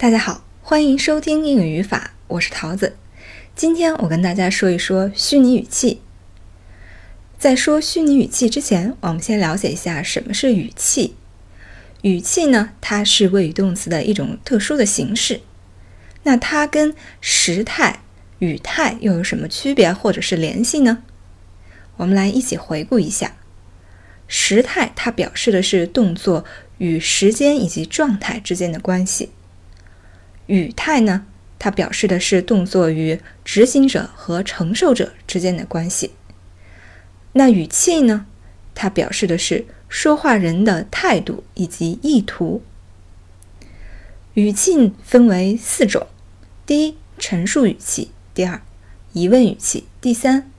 大家好，欢迎收听英语语法，我是桃子。今天我跟大家说一说虚拟语气。在说虚拟语气之前，我们先了解一下什么是语气。语气呢，它是谓语动词的一种特殊的形式。那它跟时态、语态又有什么区别或者是联系呢？我们来一起回顾一下。时态它表示的是动作与时间以及状态之间的关系。语态呢，它表示的是动作与执行者和承受者之间的关系。那语气呢，它表示的是说话人的态度以及意图。语气分为四种：第一，陈述语气；第二，疑问语气；第三，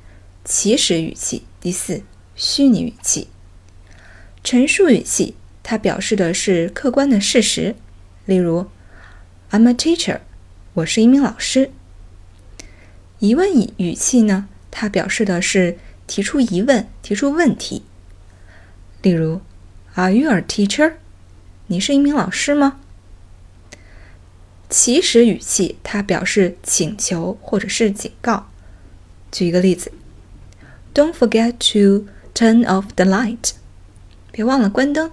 祈使语气；第四，虚拟语气。陈述语气，它表示的是客观的事实，例如。I'm a teacher，我是一名老师。疑问语语气呢，它表示的是提出疑问、提出问题。例如，Are you a teacher？你是一名老师吗？祈使语气，它表示请求或者是警告。举一个例子，Don't forget to turn off the light，别忘了关灯。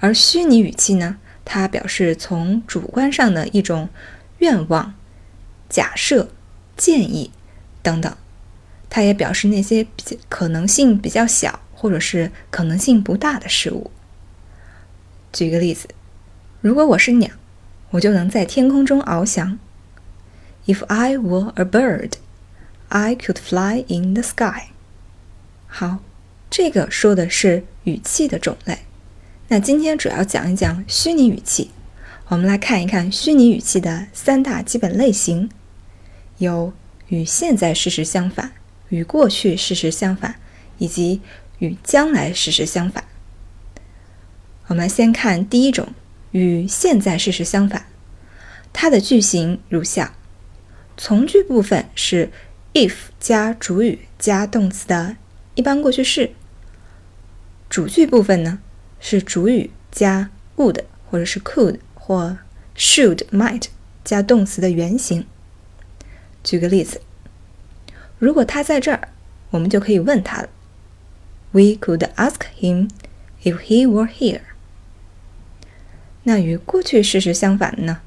而虚拟语气呢？它表示从主观上的一种愿望、假设、建议等等。它也表示那些比较可能性比较小或者是可能性不大的事物。举个例子，如果我是鸟，我就能在天空中翱翔。If I were a bird, I could fly in the sky. 好，这个说的是语气的种类。那今天主要讲一讲虚拟语气。我们来看一看虚拟语气的三大基本类型：有与现在事实相反、与过去事实相反，以及与将来事实相反。我们先看第一种，与现在事实相反。它的句型如下：从句部分是 if 加主语加动词的一般过去式；主句部分呢？是主语加 would 或者是 could 或 should might 加动词的原形。举个例子，如果他在这儿，我们就可以问他了。We could ask him if he were here。那与过去事实相反的呢？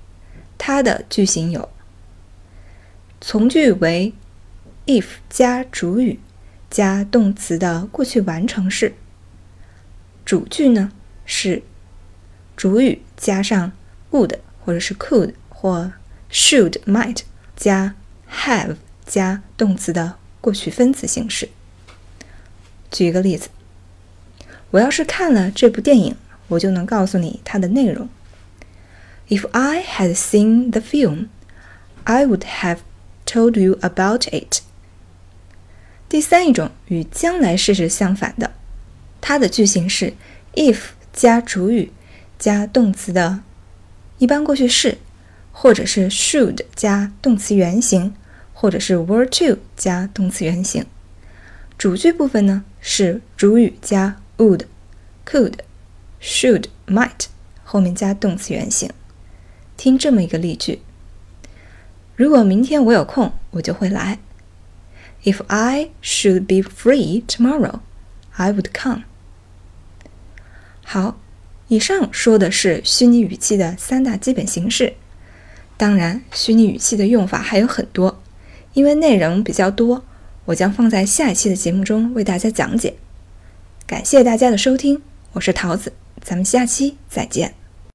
它的句型有：从句为 if 加主语加动词的过去完成式。主句呢是主语加上 would 或者是 could 或 should might 加 have 加动词的过去分词形式。举一个例子，我要是看了这部电影，我就能告诉你它的内容。If I had seen the film, I would have told you about it。第三一种与将来事实相反的。它的句型是 if 加主语加动词的一般过去式，或者是 should 加动词原形，或者是 were to 加动词原形。主句部分呢是主语加 would、could、should、might 后面加动词原形。听这么一个例句：如果明天我有空，我就会来。If I should be free tomorrow, I would come. 好，以上说的是虚拟语气的三大基本形式。当然，虚拟语气的用法还有很多，因为内容比较多，我将放在下一期的节目中为大家讲解。感谢大家的收听，我是桃子，咱们下期再见。